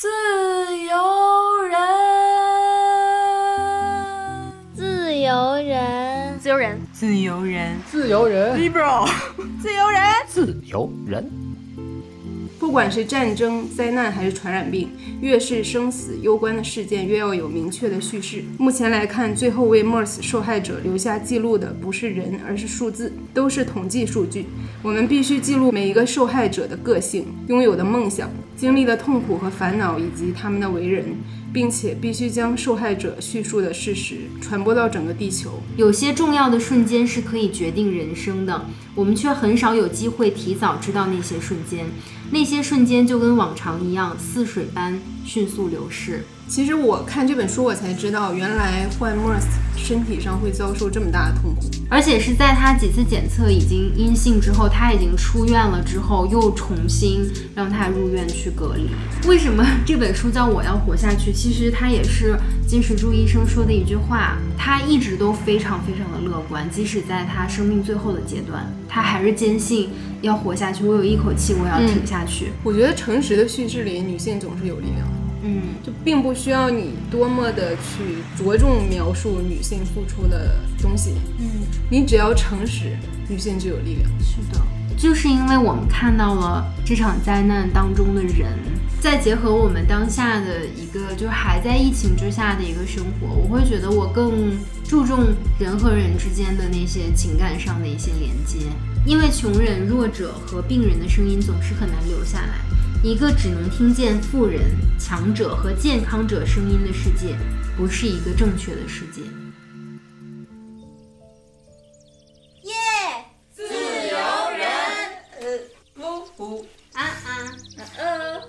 自由人，自由人，自由人，自由人，自由人，liberal，自由人，自由人。不管是战争、灾难还是传染病，越是生死攸关的事件，越要有明确的叙事。目前来看，最后为 MERS 受害者留下记录的不是人，而是数字，都是统计数据。我们必须记录每一个受害者的个性、拥有的梦想、经历的痛苦和烦恼，以及他们的为人。并且必须将受害者叙述的事实传播到整个地球。有些重要的瞬间是可以决定人生的，我们却很少有机会提早知道那些瞬间。那些瞬间就跟往常一样，似水般迅速流逝。其实我看这本书，我才知道，原来患 MERS 身体上会遭受这么大的痛苦，而且是在他几次检测已经阴性之后，他已经出院了之后，又重新让他入院去隔离。为什么 这本书叫我要活下去？其实他也是金石柱医生说的一句话，他一直都非常非常的乐观，即使在他生命最后的阶段，他还是坚信要活下去。我有一口气，我要挺下去。我觉得诚实的叙事里，女性总是有力量。嗯，就并不需要你多么的去着重描述女性付出的东西。嗯，你只要诚实，女性就有力量。是的，就是因为我们看到了这场灾难当中的人，再结合我们当下的一个，就还在疫情之下的一个生活，我会觉得我更注重人和人之间的那些情感上的一些连接，因为穷人、弱者和病人的声音总是很难留下来。一个只能听见富人、强者和健康者声音的世界，不是一个正确的世界。耶，自由人，呃，不不，啊啊，呃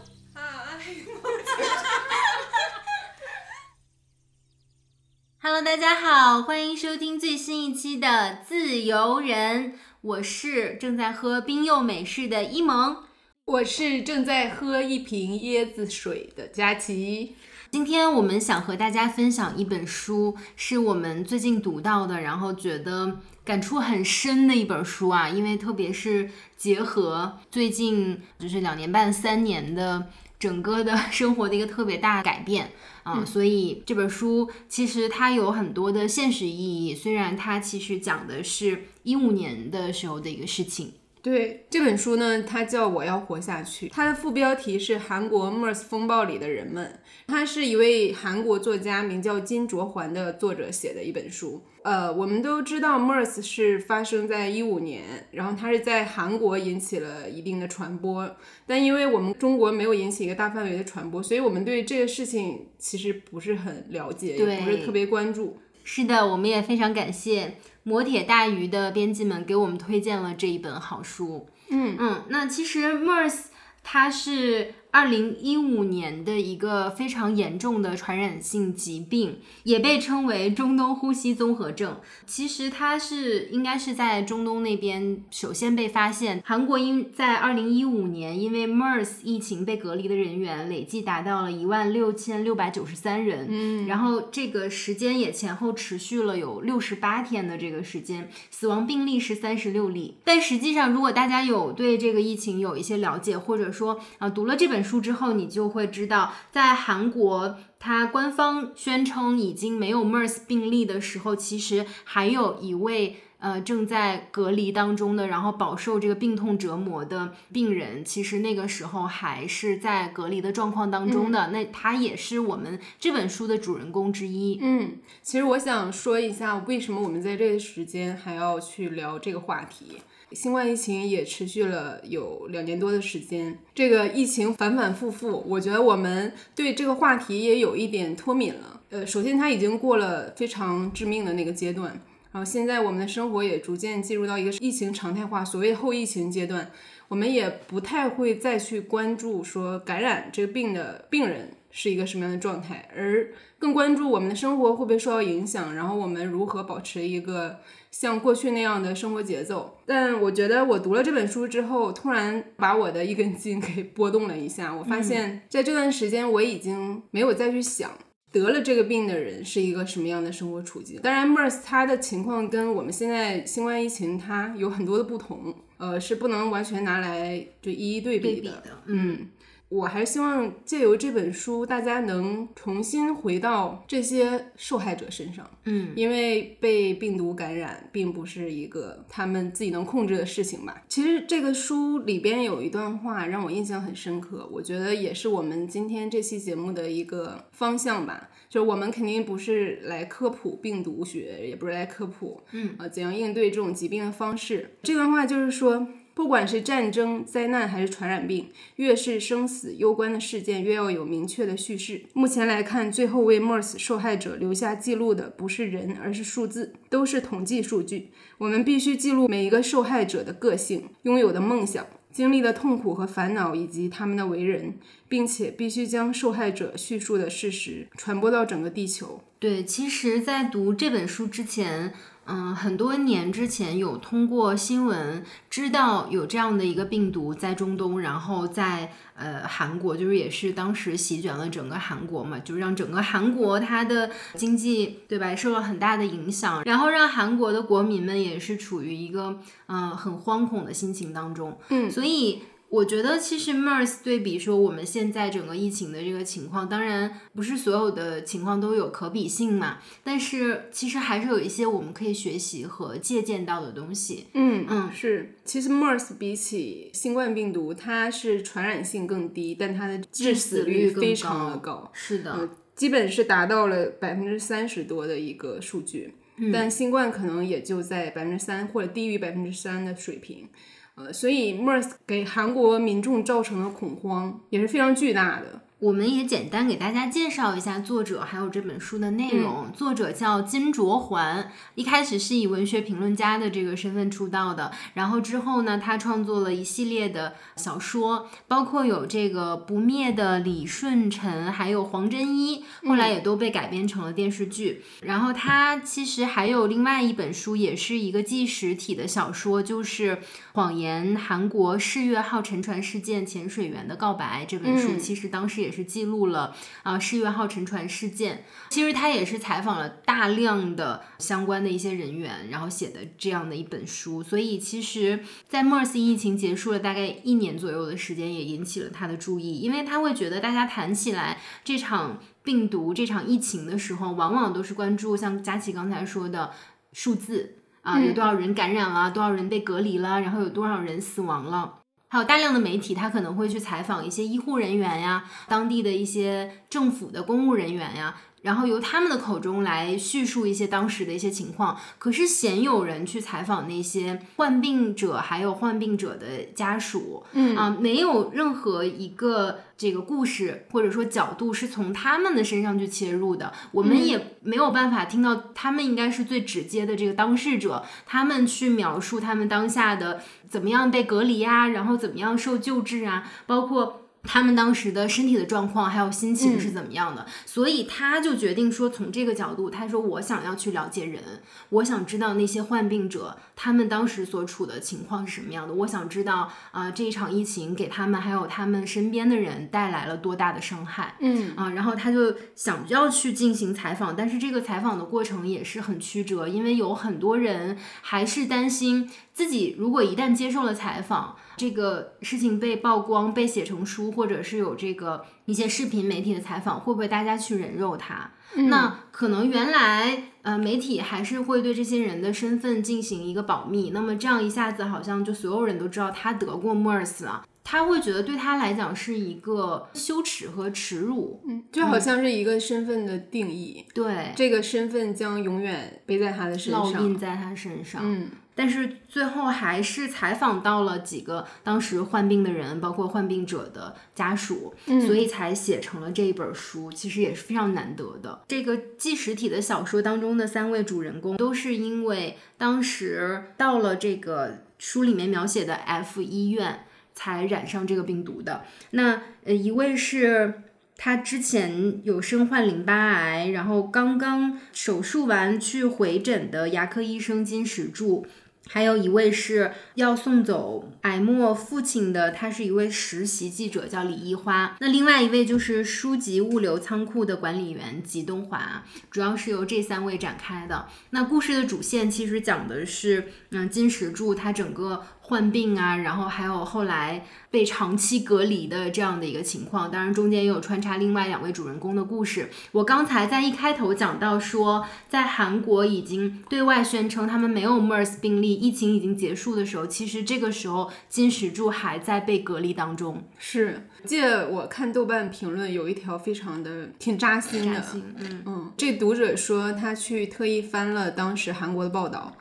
，Hello，大家好，欢迎收听最新一期的《自由人》，我是正在喝冰柚美式的一萌。我是正在喝一瓶椰子水的佳琪。今天我们想和大家分享一本书，是我们最近读到的，然后觉得感触很深的一本书啊。因为特别是结合最近就是两年半、三年的整个的 生活的一个特别大的改变啊，所以这本书其实它有很多的现实意义。虽然它其实讲的是一五年的时候的一个事情。对这本书呢，它叫《我要活下去》，它的副标题是《韩国 MERS 风暴里的人们》。它是一位韩国作家，名叫金卓桓的作者写的一本书。呃，我们都知道 MERS 是发生在一五年，然后它是在韩国引起了一定的传播，但因为我们中国没有引起一个大范围的传播，所以我们对这个事情其实不是很了解，也不是特别关注。是的，我们也非常感谢。磨铁大鱼的编辑们给我们推荐了这一本好书。嗯嗯，那其实 MERS 它是。二零一五年的一个非常严重的传染性疾病，也被称为中东呼吸综合症。其实它是应该是在中东那边首先被发现。韩国因在二零一五年因为 MERS 疫情被隔离的人员累计达到了一万六千六百九十三人。嗯，然后这个时间也前后持续了有六十八天的这个时间，死亡病例是三十六例。但实际上，如果大家有对这个疫情有一些了解，或者说啊读了这本。书之后，你就会知道，在韩国，它官方宣称已经没有 MERS 病例的时候，其实还有一位呃正在隔离当中的，然后饱受这个病痛折磨的病人，其实那个时候还是在隔离的状况当中的。那他也是我们这本书的主人公之一。嗯，其实我想说一下，为什么我们在这个时间还要去聊这个话题。新冠疫情也持续了有两年多的时间，这个疫情反反复复，我觉得我们对这个话题也有一点脱敏了。呃，首先它已经过了非常致命的那个阶段，然后现在我们的生活也逐渐进入到一个疫情常态化，所谓后疫情阶段，我们也不太会再去关注说感染这个病的病人。是一个什么样的状态，而更关注我们的生活会不会受到影响，然后我们如何保持一个像过去那样的生活节奏。但我觉得我读了这本书之后，突然把我的一根筋给拨动了一下。我发现在这段时间，我已经没有再去想得了这个病的人是一个什么样的生活处境。当然，MERS 它的情况跟我们现在新冠疫情它有很多的不同，呃，是不能完全拿来就一一对比的。嗯。我还是希望借由这本书，大家能重新回到这些受害者身上。嗯，因为被病毒感染并不是一个他们自己能控制的事情吧。其实这个书里边有一段话让我印象很深刻，我觉得也是我们今天这期节目的一个方向吧。就是我们肯定不是来科普病毒学，也不是来科普，嗯，呃，怎样应对这种疾病的方式。这段话就是说。不管是战争、灾难还是传染病，越是生死攸关的事件，越要有明确的叙事。目前来看，最后为 MERS 受害者留下记录的不是人，而是数字，都是统计数据。我们必须记录每一个受害者的个性、拥有的梦想、经历的痛苦和烦恼，以及他们的为人，并且必须将受害者叙述的事实传播到整个地球。对，其实，在读这本书之前。嗯，很多年之前有通过新闻知道有这样的一个病毒在中东，然后在呃韩国，就是也是当时席卷了整个韩国嘛，就是让整个韩国它的经济对吧受了很大的影响，然后让韩国的国民们也是处于一个嗯很惶恐的心情当中。嗯，所以。我觉得其实 MERS 对比说我们现在整个疫情的这个情况，当然不是所有的情况都有可比性嘛，但是其实还是有一些我们可以学习和借鉴到的东西。嗯嗯，是，其实 MERS 比起新冠病毒，它是传染性更低，但它的致死率非常的高。是的，基本是达到了百分之三十多的一个数据，但新冠可能也就在百分之三或者低于百分之三的水平。呃，所以 MERS 给韩国民众造成的恐慌也是非常巨大的。我们也简单给大家介绍一下作者，还有这本书的内容。作者叫金卓桓，一开始是以文学评论家的这个身份出道的，然后之后呢，他创作了一系列的小说，包括有这个不灭的李舜臣，还有黄真一，后来也都被改编成了电视剧。然后他其实还有另外一本书，也是一个纪实体的小说，就是《谎言：韩国世越号沉船事件潜水员的告白》这本书，其实当时也。是记录了啊世越号沉船事件，其实他也是采访了大量的相关的一些人员，然后写的这样的一本书。所以其实，在 MERS 疫情结束了大概一年左右的时间，也引起了他的注意，因为他会觉得大家谈起来这场病毒、这场疫情的时候，往往都是关注像佳琪刚才说的数字啊，有多少人感染了，多少人被隔离了，然后有多少人死亡了。还有大量的媒体，他可能会去采访一些医护人员呀，当地的一些政府的公务人员呀。然后由他们的口中来叙述一些当时的一些情况，可是鲜有人去采访那些患病者，还有患病者的家属，嗯啊，没有任何一个这个故事或者说角度是从他们的身上去切入的，我们也没有办法听到他们应该是最直接的这个当事者，他们去描述他们当下的怎么样被隔离啊，然后怎么样受救治啊，包括。他们当时的身体的状况还有心情是怎么样的？所以他就决定说，从这个角度，他说我想要去了解人，我想知道那些患病者他们当时所处的情况是什么样的。我想知道啊，这一场疫情给他们还有他们身边的人带来了多大的伤害？嗯啊，然后他就想要去进行采访，但是这个采访的过程也是很曲折，因为有很多人还是担心自己如果一旦接受了采访。这个事情被曝光、被写成书，或者是有这个一些视频媒体的采访，会不会大家去人肉他？那可能原来呃媒体还是会对这些人的身份进行一个保密。那么这样一下子好像就所有人都知道他得过 MERS 了，他会觉得对他来讲是一个羞耻和耻辱。嗯，就好像是一个身份的定义，对，这个身份将永远背在他的身上，烙印在他身上。嗯。但是最后还是采访到了几个当时患病的人，包括患病者的家属，所以才写成了这一本书。其实也是非常难得的。这个纪实体的小说当中的三位主人公，都是因为当时到了这个书里面描写的 F 医院才染上这个病毒的。那呃，一位是。他之前有身患淋巴癌，然后刚刚手术完去回诊的牙科医生金石柱，还有一位是要送走艾默父亲的，他是一位实习记者，叫李一花。那另外一位就是书籍物流仓库的管理员吉东华，主要是由这三位展开的。那故事的主线其实讲的是，嗯，金石柱他整个。患病啊，然后还有后来被长期隔离的这样的一个情况。当然，中间也有穿插另外两位主人公的故事。我刚才在一开头讲到说，在韩国已经对外宣称他们没有 MERS 病例，疫情已经结束的时候，其实这个时候金石柱还在被隔离当中。是，记得我看豆瓣评论有一条非常的挺扎心的，扎心嗯嗯，这读者说他去特意翻了当时韩国的报道，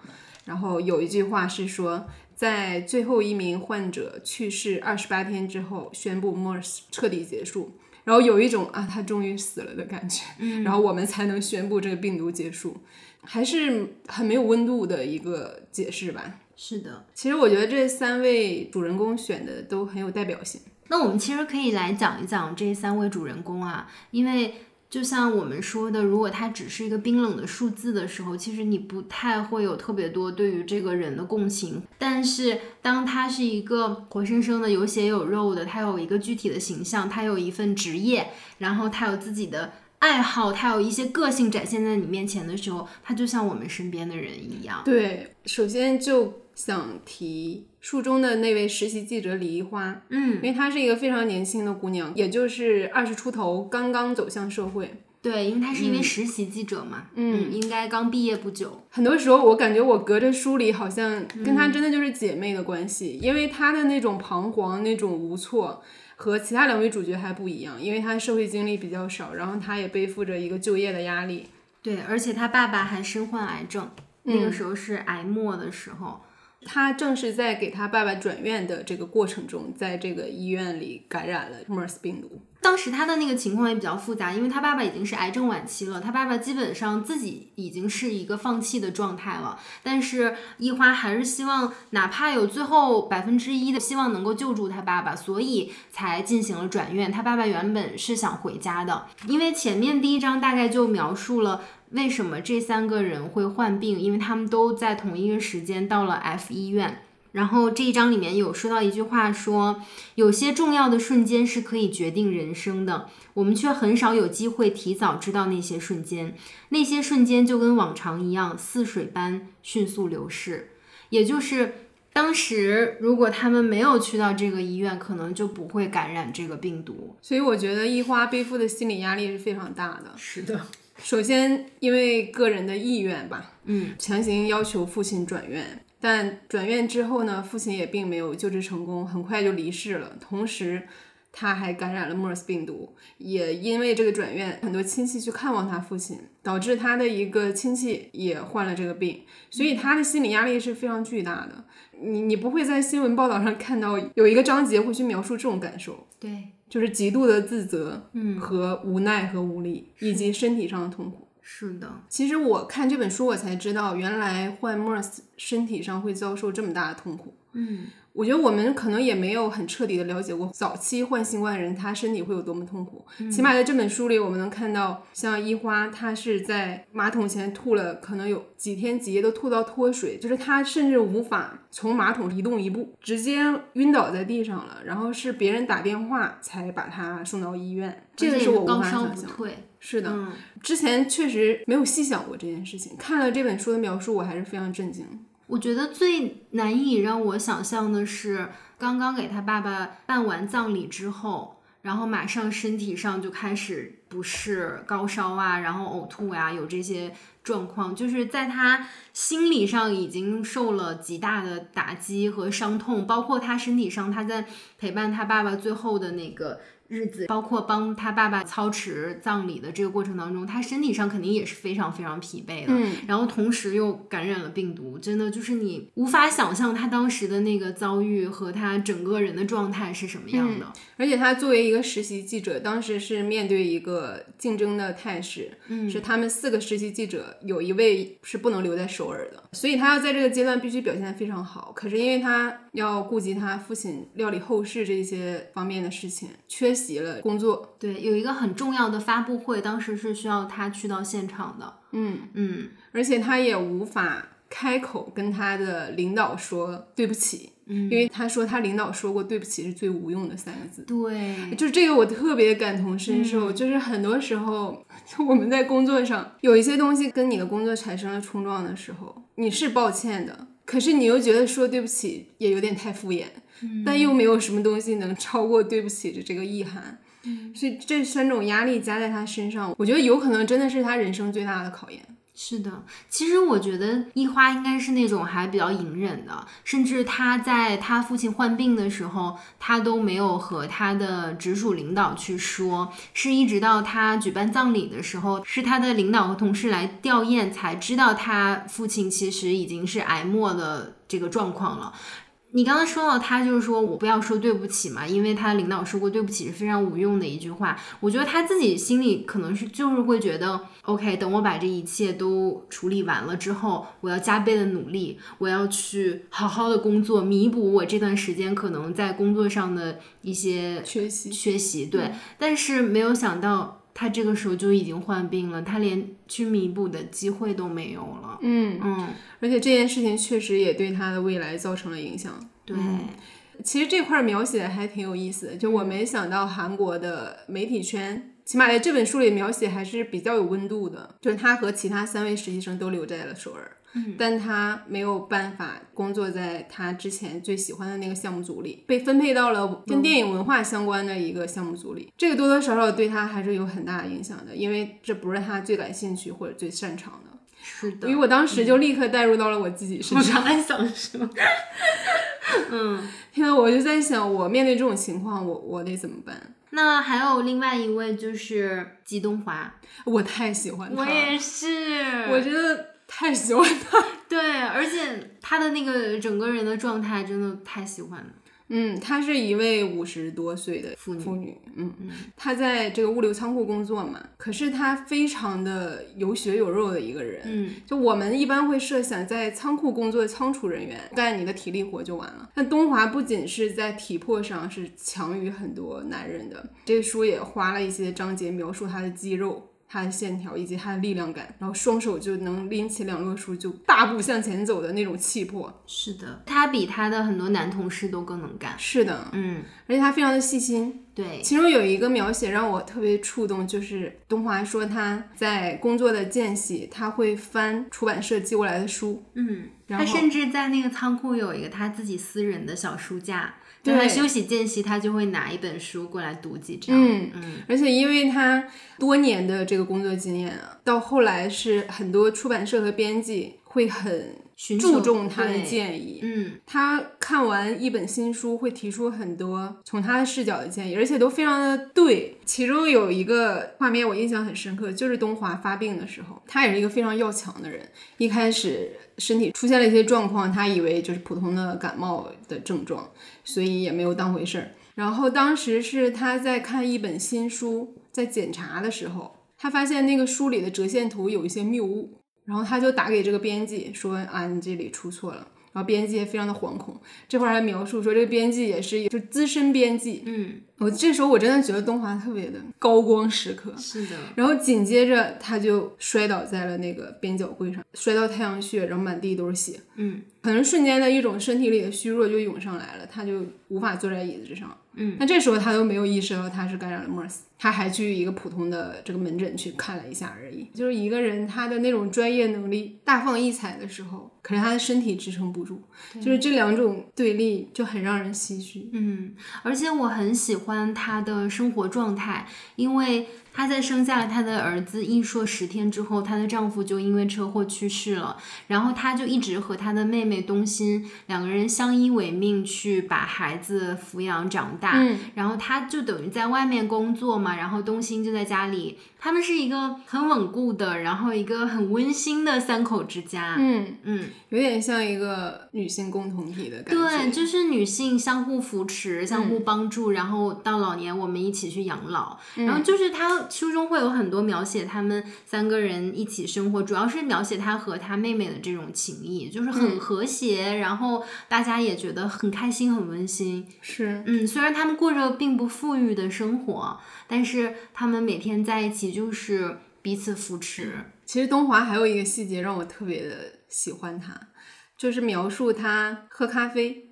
然后有一句话是说，在最后一名患者去世二十八天之后，宣布 MERS 彻底结束，然后有一种啊他终于死了的感觉，然后我们才能宣布这个病毒结束，还是很没有温度的一个解释吧。是的，其实我觉得这三位主人公选的都很有代表性。那我们其实可以来讲一讲这三位主人公啊，因为就像我们说的，如果它只是一个冰冷的数字的时候，其实你不太会有特别多对于这个人的共情。但是当他是一个活生生的有血有肉的，他有一个具体的形象，他有一份职业，然后他有自己的爱好，他有一些个性展现在你面前的时候，他就像我们身边的人一样。对，首先就想提书中的那位实习记者李一花，嗯因，为她是一个非常年轻的姑娘，也就是二十出头，刚刚走向社会。对，因为她是一位实习记者嘛，嗯应该刚毕业不久。很多时候，我感觉我隔着书里好像跟她真的就是姐妹的关系，因为她的那种彷徨、那种无措，和其他两位主角还不一样，因为她社会经历比较少，然后她也背负着一个就业的压力。对，而且她爸爸还身患癌症，那个时候是癌末的时候。他正是在给他爸爸转院的这个过程中，在这个医院里感染了 MERS 病毒。当时他的那个情况也比较复杂，因为他爸爸已经是癌症晚期了，他爸爸基本上自己已经是一个放弃的状态了。但是一花还是希望，哪怕有最后百分之一的希望能够救助他爸爸，所以才进行了转院。他爸爸原本是想回家的，因为前面第一章大概就描述了。为什么这三个人会患病？因为他们都在同一个时间到了 F 医院。然后这一章里面有说到一句话说，有些重要的瞬间是可以决定人生的，我们却很少有机会提早知道那些瞬间。那些瞬间就跟往常一样，似水般迅速流逝。也就是当时如果他们没有去到这个医院，可能就不会感染这个病毒。所以我觉得一花背负的心理压力是非常大的。是的，首先，因为个人的意愿吧，嗯，强行要求父亲转院，但转院之后呢，父亲也并没有救治成功，很快就离世了。同时，他还感染了 MERS 病毒，也因为这个转院，很多亲戚去看望他父亲，导致他的一个亲戚也患了这个病，所以他的心理压力是非常巨大的。你你不会在新闻报道上看到有一个章节会去描述这种感受，对，就是极度的自责，嗯和无奈和无力，以及身体上的痛苦。是的，其实我看这本书，我才知道原来患 MERS 身体上会遭受这么大的痛苦。嗯，我觉得我们可能也没有很彻底的了解过早期患新冠的人他身体会有多么痛苦。起码在这本书里，我们能看到，像一花，她是在马桶前吐了，可能有几天几夜都吐到脱水，就是她甚至无法从马桶移动一步，直接晕倒在地上了。然后是别人打电话才把她送到医院，这个是我无法想象。是的，嗯，之前确实没有细想过这件事情，看了这本书的描述，我还是非常震惊。我觉得最难以让我想象的是，刚刚给他爸爸办完葬礼之后，然后马上身体上就开始不适、高烧啊，然后呕吐呀、有这些状况，就是在他心理上已经受了极大的打击和伤痛，包括他身体上，他在陪伴他爸爸最后的那个。日子，包括帮他爸爸操持葬礼的这个过程当中，他身体上肯定也是非常非常疲惫的。嗯，然后同时又感染了病毒，真的就是你无法想象他当时的那个遭遇和他整个人的状态是什么样的。而且他作为一个实习记者，当时是面对一个竞争的态势，嗯是他们四个实习记者有一位是不能留在首尔的，所以他要在这个阶段必须表现得非常好。可是因为他要顾及他父亲料理后事这些方面的事情，缺席了工作。对，有一个很重要的发布会，当时是需要他去到现场的。嗯，嗯，而且他也无法开口跟他的领导说对不起，嗯因为他说他领导说过对不起是最无用的三个字。对，就是这个，我特别感同身受。就是很多时候，我们在工作上有一些东西跟你的工作产生了冲撞的时候，你是抱歉的，可是你又觉得说对不起也有点太敷衍，但又没有什么东西能超过对不起的这个意涵。所以这三种压力加在他身上，我觉得有可能真的是他人生最大的考验。是的，其实我觉得一花应该是那种还比较隐忍的，甚至他在他父亲患病的时候，他都没有和他的直属领导去说，是一直到他举办葬礼的时候，是他的领导和同事来吊唁，才知道他父亲其实已经是癌末的这个状况了。你刚刚说到他就是说我不要说对不起嘛，因为他领导说过对不起是非常无用的一句话。我觉得他自己心里可能是就是会觉得，OK，等我把这一切都处理完了之后，我要加倍的努力，我要去好好的工作，弥补我这段时间可能在工作上的一些缺席缺席。对，但是没有想到。他这个时候就已经患病了，他连去弥补的机会都没有了。嗯嗯，而且这件事情确实也对他的未来造成了影响。对，其实这块描写还挺有意思的，就我没想到韩国的媒体圈，起码在这本书里描写还是比较有温度的。就是他和其他三位实习生都留在了首尔。但他没有办法工作在他之前最喜欢的那个项目组里，被分配到了跟电影文化相关的一个项目组里。这个多多少少对他还是有很大的影响的，因为这不是他最感兴趣或者最擅长的。是的，因为我当时就立刻带入到了我自己身上。还想说，嗯，因为我就在想，我面对这种情况，我我得怎么办？那还有另外一位就是吉东华，我太喜欢他，我也是，我觉得。太喜欢他，对，而且他的那个整个人的状态真的太喜欢了。嗯，她是一位五十多岁的妇妇女，嗯嗯，她在这个物流仓库工作嘛，可是她非常的有血有肉的一个人，嗯，就我们一般会设想在仓库工作的仓储人员干你的体力活就完了，但东华不仅是在体魄上是强于很多男人的，这个书也花了一些章节描述他的肌肉。他的线条以及他的力量感，然后双手就能拎起两摞书就大步向前走的那种气魄。是的，他比他的很多男同事都更能干。是的，嗯，而且他非常的细心。对，其中有一个描写让我特别触动，就是东华说他在工作的间隙，他会翻出版社寄过来的书。嗯，他甚至在那个仓库有一个他自己私人的小书架。对他休息间隙，他就会拿一本书过来读几章。嗯嗯，而且因为他多年的这个工作经验啊，到后来是很多出版社和编辑会很注重他的建议。嗯，他看完一本新书会提出很多从他的视角的建议，而且都非常的对。其中有一个画面我印象很深刻，就是东华发病的时候，他也是一个非常要强的人，一开始身体出现了一些状况，他以为就是普通的感冒的症状。所以也没有当回事儿。然后当时是他在看一本新书，在检查的时候，他发现那个书里的折线图有一些谬误，然后他就打给这个编辑说：“啊，你这里出错了。”然后编辑也非常的惶恐。这块还描述说，这个编辑也是就资深编辑。嗯，我这时候我真的觉得东华特别的高光时刻。是的。然后紧接着他就摔倒在了那个边角柜上，摔到太阳穴，然后满地都是血。嗯，可能瞬间的一种身体里的虚弱就涌上来了，他就无法坐在椅子之上。嗯，那这时候他都没有意识到他是感染了 MERS，他还去一个普通的这个门诊去看了一下而已。就是一个人他的那种专业能力大放异彩的时候，可是他的身体支撑不住，就是这两种对立就很让人唏嘘。嗯，而且我很喜欢他的生活状态，因为。她在生下了她的儿子一硕十天之后，她的丈夫就因为车祸去世了。然后她就一直和她的妹妹东心两个人相依为命，去把孩子抚养长大。嗯，然后她就等于在外面工作嘛，然后东心就在家里。他们是一个很稳固的，然后一个很温馨的三口之家。嗯嗯，有点像一个女性共同体的感觉。对，就是女性相互扶持、相互帮助，然后到老年我们一起去养老。然后就是他书中会有很多描写他们三个人一起生活，主要是描写他和他妹妹的这种情谊，就是很和谐，然后大家也觉得很开心、很温馨。是，嗯，虽然他们过着并不富裕的生活，但是他们每天在一起就是彼此扶持。其实东华还有一个细节让我特别的喜欢他，就是描述他喝咖啡。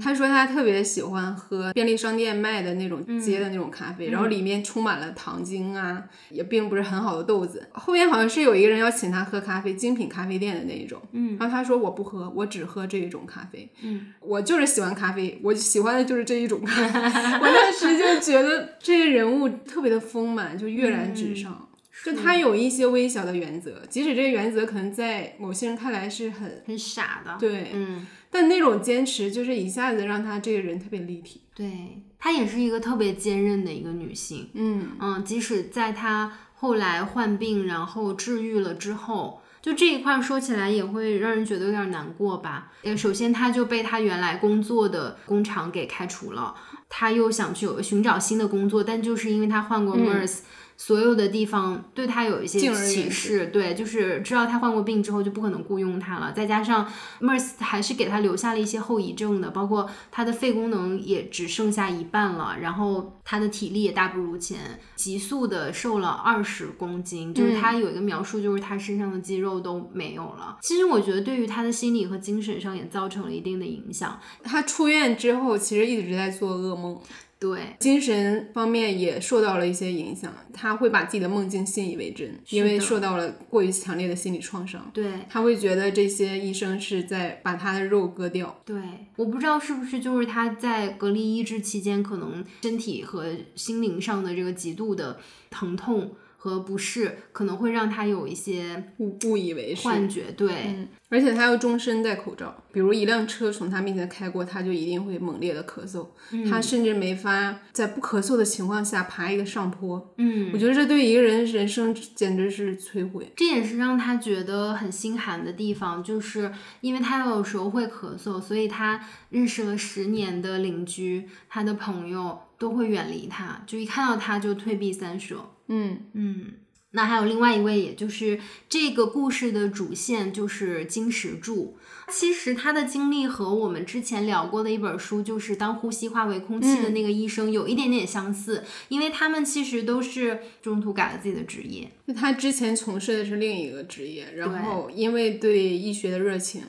他说他特别喜欢喝便利商店卖的那种嗯街的那种咖啡，然后里面充满了糖精啊，也并不是很好的豆子。后面好像是有一个人要请他喝咖啡，精品咖啡店的那一种，嗯然后他说我不喝，我只喝这一种咖啡，嗯，我就是喜欢咖啡，我喜欢的就是这一种咖啡。我当时就觉得这个人物特别的丰满，就跃然纸上。就他有一些微小的原则，即使这个原则可能在某些人看来是很很傻的。对，嗯，但那种坚持就是一下子让他这个人特别立体。对，她也是一个特别坚韧的一个女性。嗯，嗯，即使在她后来患病，然后治愈了之后，就这一块儿说起来也会让人觉得有点难过吧。呃，首先她就被她原来工作的工厂给开除了，她又想去寻找新的工作，但就是因为她患过 MERS，、所有的地方对他有一些歧视，对，就是知道他患过病之后就不可能雇佣他了。再加上 MERS 还是给他留下了一些后遗症的，包括他的肺功能也只剩下一半了，然后他的体力也大不如前，急速的瘦了二十公斤，就是他有一个描述，就是他身上的肌肉都没有了。其实我觉得对于他的心理和精神上也造成了一定的影响。他出院之后其实一直在做噩梦，对，精神方面也受到了一些影响。他会把自己的梦境信以为真，因为受到了过于强烈的心理创伤。对，他会觉得这些医生是在把他的肉割掉。对，我不知道是不是就是他在隔离医治期间，可能身体和心灵上的这个极度的疼痛和不适，可能会让他有一些误误以为是，幻觉。对，嗯，而且他要终身戴口罩，比如一辆车从他面前开过，他就一定会猛烈的咳嗽，嗯他甚至没法在不咳嗽的情况下爬一个上坡。嗯我，觉得这对一个人人生简直是摧毁。这也是让他觉得很心寒的地方，就是因为他有时候会咳嗽，所以他认识了十年的邻居，他的朋友都会远离他，就一看到他就退避三舍。嗯，嗯，那还有另外一位，也就是这个故事的主线，就是金石柱。其实他的经历和我们之前聊过的一本书，就是《当呼吸化为空气》的那个医生，有一点点相似，因为他们其实都是中途改了自己的职业。就他之前从事的是另一个职业，然后因为对医学的热情，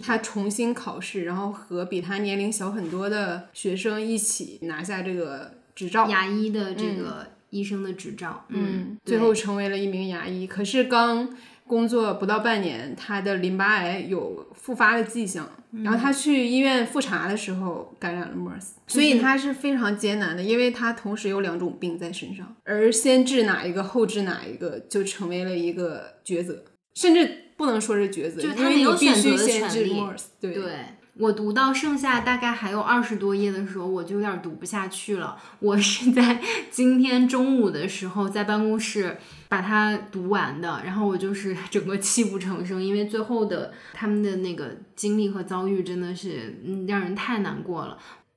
他重新考试，然后和比他年龄小很多的学生一起拿下这个执照。牙医的这个医生的执照，嗯，最后成为了一名牙医。可是刚工作不到半年，他的淋巴癌有复发的迹象，然后他去医院复查的时候感染了 MERS，、所以他是非常艰难的，因为他同时有两种病在身上，而先治哪一个后治哪一个就成为了一个抉择，甚至不能说是抉择，就是他没有因为你必选择的须先治权利 MERS，对。对我读到剩下大概还有二十多页的时候，我就有点读不下去了。我是在 今天中午的时候在办公室把它读完的，然后我就是 整个泣不成声，因为最后的他们的那个经历和遭遇真的是嗯让人太难过了。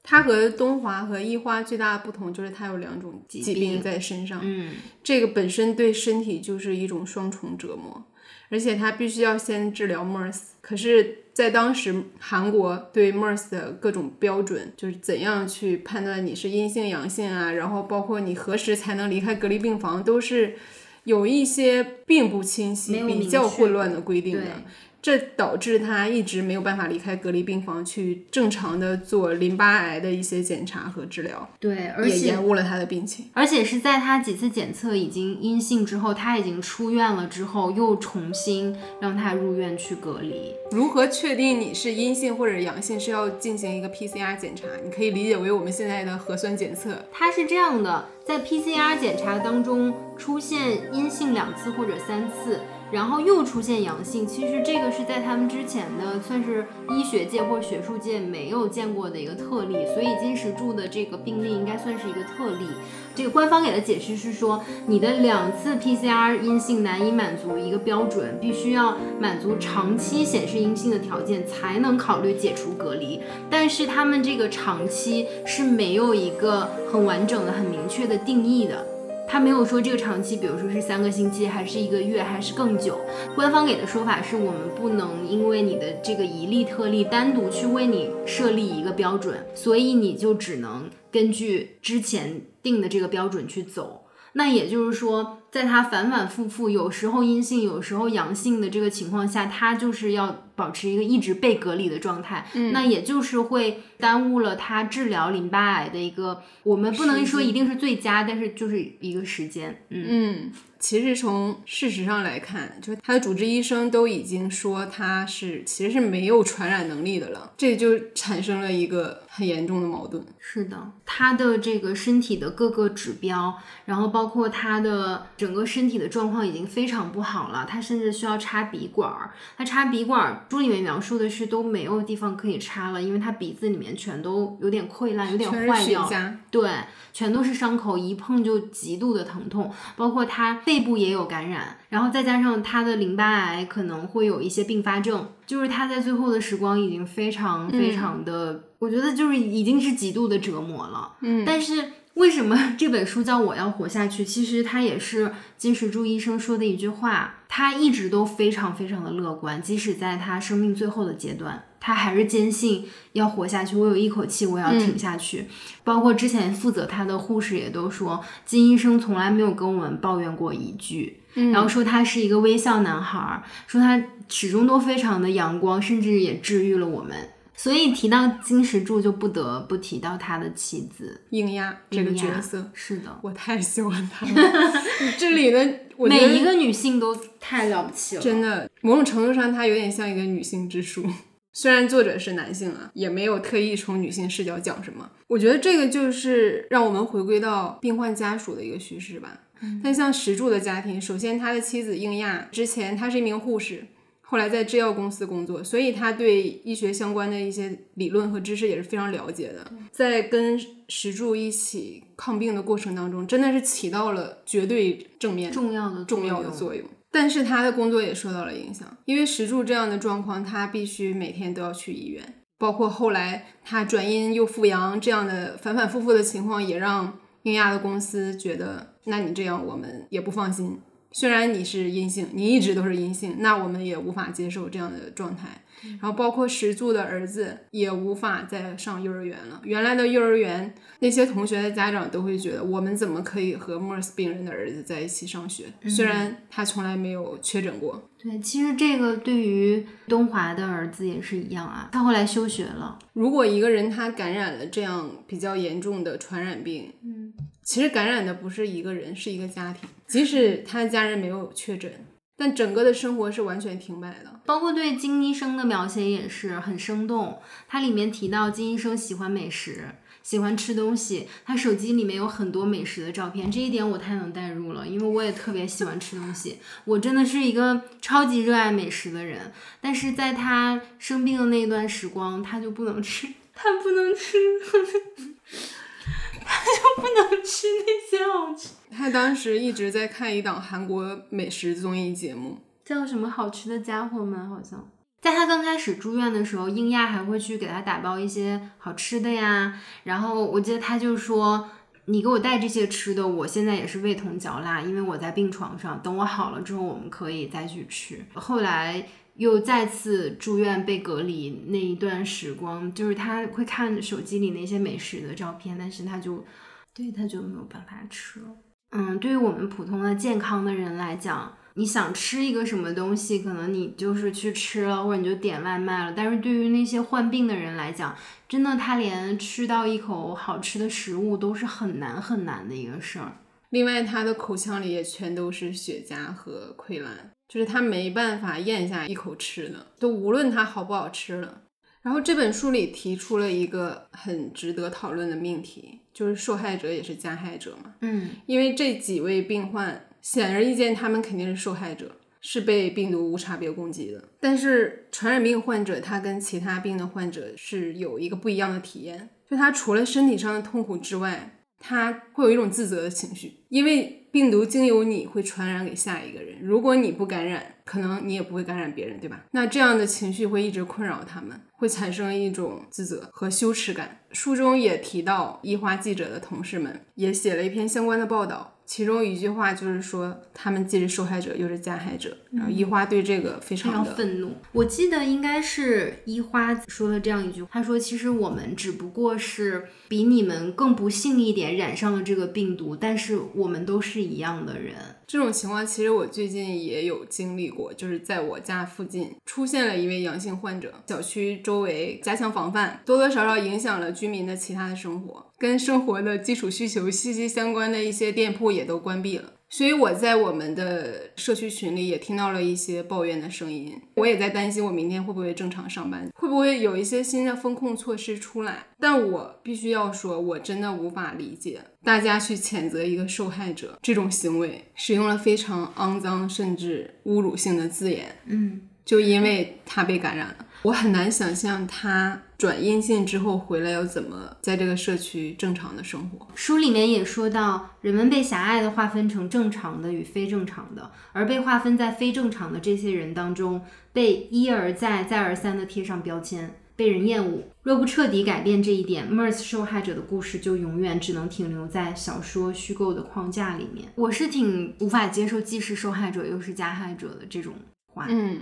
它和东华和一花最大的不同就是它有两种疾病病在身上，嗯，这个本身对身体就是一种双重折磨，而且他必须要先治疗 MERS。可是，在当时韩国对 MERS 的各种标准，就是怎样去判断你是阴性阳性啊，然后包括你何时才能离开隔离病房，都是有一些并不清晰比较混乱的规定的对。这导致他一直没有办法离开隔离病房，去正常的做淋巴癌的一些检查和治疗，对，而也且延误了他的病情。而且是在他几次检测已经阴性之后，他已经出院了之后，又重新让他入院去隔离。如何确定你是阴性或者阳性，是要进行一个 PCR 检查，你可以理解为我们现在的核酸检测。它是这样的，在 PCR 检查当中出现阴性两次或者三次，然后又出现阳性，其实这个是在他们之前的算是医学界或学术界没有见过的一个特例，所以金石柱的这个病例应该算是一个特例。这个官方给的解释是说，你的两次 PCR 阴性难以满足一个标准，必须要满足长期显示阴性的条件才能考虑解除隔离。但是他们这个长期是没有一个很完整的、很明确的定义的。他没有说这个长期，比如说是三个星期，还是一个月，还是更久。官方给的说法是我们不能因为你的这个一例特例单独去为你设立一个标准，所以你就只能根据之前定的这个标准去走。那也就是说，在他反反复复，有时候阴性，有时候阳性的这个情况下，他就是要保持一个一直被隔离的状态。嗯，那也就是会耽误了他治疗淋巴癌的一个，我们不能说一定是最佳，但是就是一个时间。嗯嗯。其实从事实上来看，就是他的主治医生都已经说他是其实是没有传染能力的了，这就产生了一个很严重的矛盾。是的，他的这个身体的各个指标，然后包括他的整个身体的状况已经非常不好了，他甚至需要插鼻管儿。他插鼻管儿，书里面描述的是都没有地方可以插了，因为他鼻子里面全都有点溃烂，有点坏掉。对，全都是伤口，一碰就极度的疼痛，包括他。背部也有感染，然后再加上他的淋巴癌可能会有一些并发症，就是他在最后的时光已经非常非常的，我觉得就是已经是极度的折磨了。嗯，但是为什么 这本书叫我要活下去？其实他也是金石柱医生说的一句话，他一直都非常非常的乐观，即使在他生命最后的阶段。他还是坚信要活下去，我有一口气，我要挺下去。包括之前负责他的护士也都说，金医生从来没有跟我们抱怨过一句，然后说他是一个微笑男孩，说他始终都非常的阳光，甚至也治愈了我们。所以提到金石柱，就不得不提到他的妻子应亚这个角色。是的，我太喜欢她了。这里的每一个女性都太了不起了，真的，某种程度上，她有点像一个女性之书。虽然作者是男性啊，也没有特意从女性视角讲什么。我觉得这个就是让我们回归到病患家属的一个叙事吧。但像石柱的家庭，首先他的妻子应亚之前她是一名护士，后来在制药公司工作，所以他对医学相关的一些理论和知识也是非常了解的。在跟石柱一起抗病的过程当中，真的是起到了绝对正面重要的重要的作用。但是他的工作也受到了影响，因为石柱这样的状况，他必须每天都要去医院。包括后来他转阴又复阳这样的反反复复的情况，也让英亚的公司觉得，那你这样我们也不放心。虽然你是阴性，你一直都是阴性，那我们也无法接受这样的状态。然后包括石柱的儿子也无法再上幼儿园了。原来的幼儿园那些同学的家长都会觉得，我们怎么可以和 MERS 病人的儿子在一起上学？虽然他从来没有确诊过。对，其实这个对于东华的儿子也是一样啊。他后来休学了。如果一个人他感染了这样比较严重的传染病，嗯，其实感染的不是一个人，是一个家庭。即使他的家人没有确诊。但整个的生活是完全停摆的，包括对金医生的描写也是很生动。它里面提到金医生喜欢美食，喜欢吃东西，他手机里面有很多美食的照片，这一点我太能代入了，因为我也特别喜欢吃东西，我真的是一个超级热爱美食的人。但是在他生病的那段时光，他就不能吃，他不能吃。他就不能吃那些好吃。他当时一直在看一档韩国美食综艺节目，叫什么《好吃的家伙们》。好像在他刚开始住院的时候，英亚还会去给他打包一些好吃的呀。然后我记得他就说：“你给我带这些吃的，我现在也是味同嚼蜡，因为我在病床上。等我好了之后，我们可以再去吃。”后来。又再次住院被隔离那一段时光，就是他会看手机里那些美食的照片，但是他就对他就没有办法吃了。嗯，对于我们普通的健康的人来讲，你想吃一个什么东西，可能你就是去吃了，或者你就点外卖了。但是对于那些患病的人来讲，真的他连吃到一口好吃的食物都是很难很难的一个事儿。另外，他的口腔里也全都是血痂和溃烂。就是他没办法咽下一口吃的，都无论它好不好吃了。然后这本书里提出了一个很值得讨论的命题，就是受害者也是加害者嘛。嗯，因为这几位病患显而易见，他们肯定是受害者，是被病毒无差别攻击的。但是传染病患者他跟其他病的患者是有一个不一样的体验，就他除了身体上的痛苦之外，他会有一种自责的情绪，因为。病毒经由你会传染给下一个人，如果你不感染，可能你也不会感染别人，对吧？那这样的情绪会一直困扰他们，会产生一种自责和羞耻感。书中也提到，医花记者的同事们也写了一篇相关的报道。其中一句话就是说，他们既是受害者又是加害者。然后，一花对这个非常的愤怒。我记得应该是一花说了这样一句话，他说：“其实我们只不过是比你们更不幸一点，染上了这个病毒，但是我们都是一样的人。”这种情况其实我最近也有经历过，就是在我家附近出现了一位阳性患者，小区周围加强防范，多多少少影响了居民的其他的生活，跟生活的基础需求息息相关的一些店铺也都关闭了。所以我在我们的社区群里也听到了一些抱怨的声音，我也在担心我明天会不会正常上班，会不会有一些新的风控措施出来。但我必须要说，我真的无法理解大家去谴责一个受害者这种行为，使用了非常肮脏甚至侮辱性的字眼。嗯，就因为他被感染了，我很难想象他转阴性之后回来要怎么在这个社区正常的生活。书里面也说到，人们被狭隘的划分成正常的与非正常的，而被划分在非正常的这些人当中，被一而再、再而三的贴上标签，被人厌恶。若不彻底改变这一点，MERS 受害者的故事就永远只能停留在小说虚构的框架里面。我是挺无法接受既是受害者又是加害者的这种话。嗯，